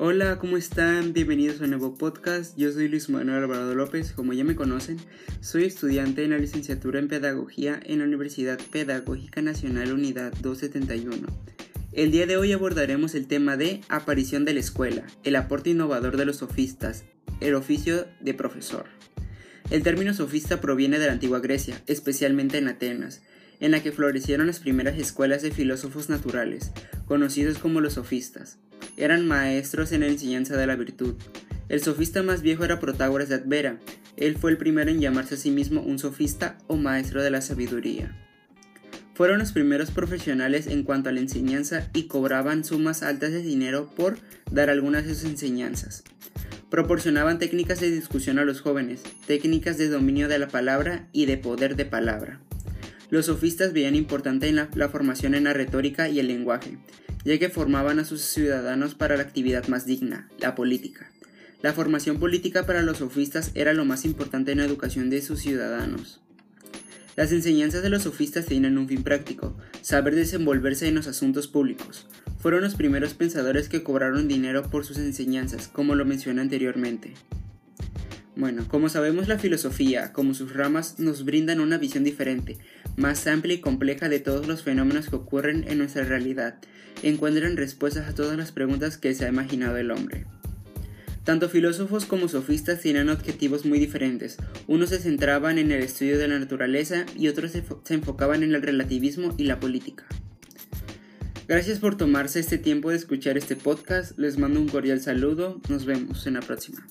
Hola, ¿cómo están? Bienvenidos a un nuevo podcast. Yo soy Luis Manuel Alvarado López, como ya me conocen. Soy estudiante en la licenciatura en Pedagogía en la Universidad Pedagógica Nacional Unidad 271. El día de hoy abordaremos el tema de aparición de la escuela, el aporte innovador de los sofistas, el oficio de profesor. El término sofista proviene de la antigua Grecia, especialmente en Atenas, en la que florecieron las primeras escuelas de filósofos naturales, conocidos como los sofistas eran maestros en la enseñanza de la virtud. El sofista más viejo era Protágoras de Advera. Él fue el primero en llamarse a sí mismo un sofista o maestro de la sabiduría. Fueron los primeros profesionales en cuanto a la enseñanza y cobraban sumas altas de dinero por dar algunas de sus enseñanzas. Proporcionaban técnicas de discusión a los jóvenes, técnicas de dominio de la palabra y de poder de palabra. Los sofistas veían importante en la, la formación en la retórica y el lenguaje, ya que formaban a sus ciudadanos para la actividad más digna, la política. La formación política para los sofistas era lo más importante en la educación de sus ciudadanos. Las enseñanzas de los sofistas tienen un fin práctico, saber desenvolverse en los asuntos públicos. Fueron los primeros pensadores que cobraron dinero por sus enseñanzas, como lo mencioné anteriormente. Bueno, como sabemos la filosofía, como sus ramas, nos brindan una visión diferente, más amplia y compleja de todos los fenómenos que ocurren en nuestra realidad, encuentran respuestas a todas las preguntas que se ha imaginado el hombre. Tanto filósofos como sofistas tienen objetivos muy diferentes. Unos se centraban en el estudio de la naturaleza y otros se enfocaban en el relativismo y la política. Gracias por tomarse este tiempo de escuchar este podcast, les mando un cordial saludo, nos vemos en la próxima.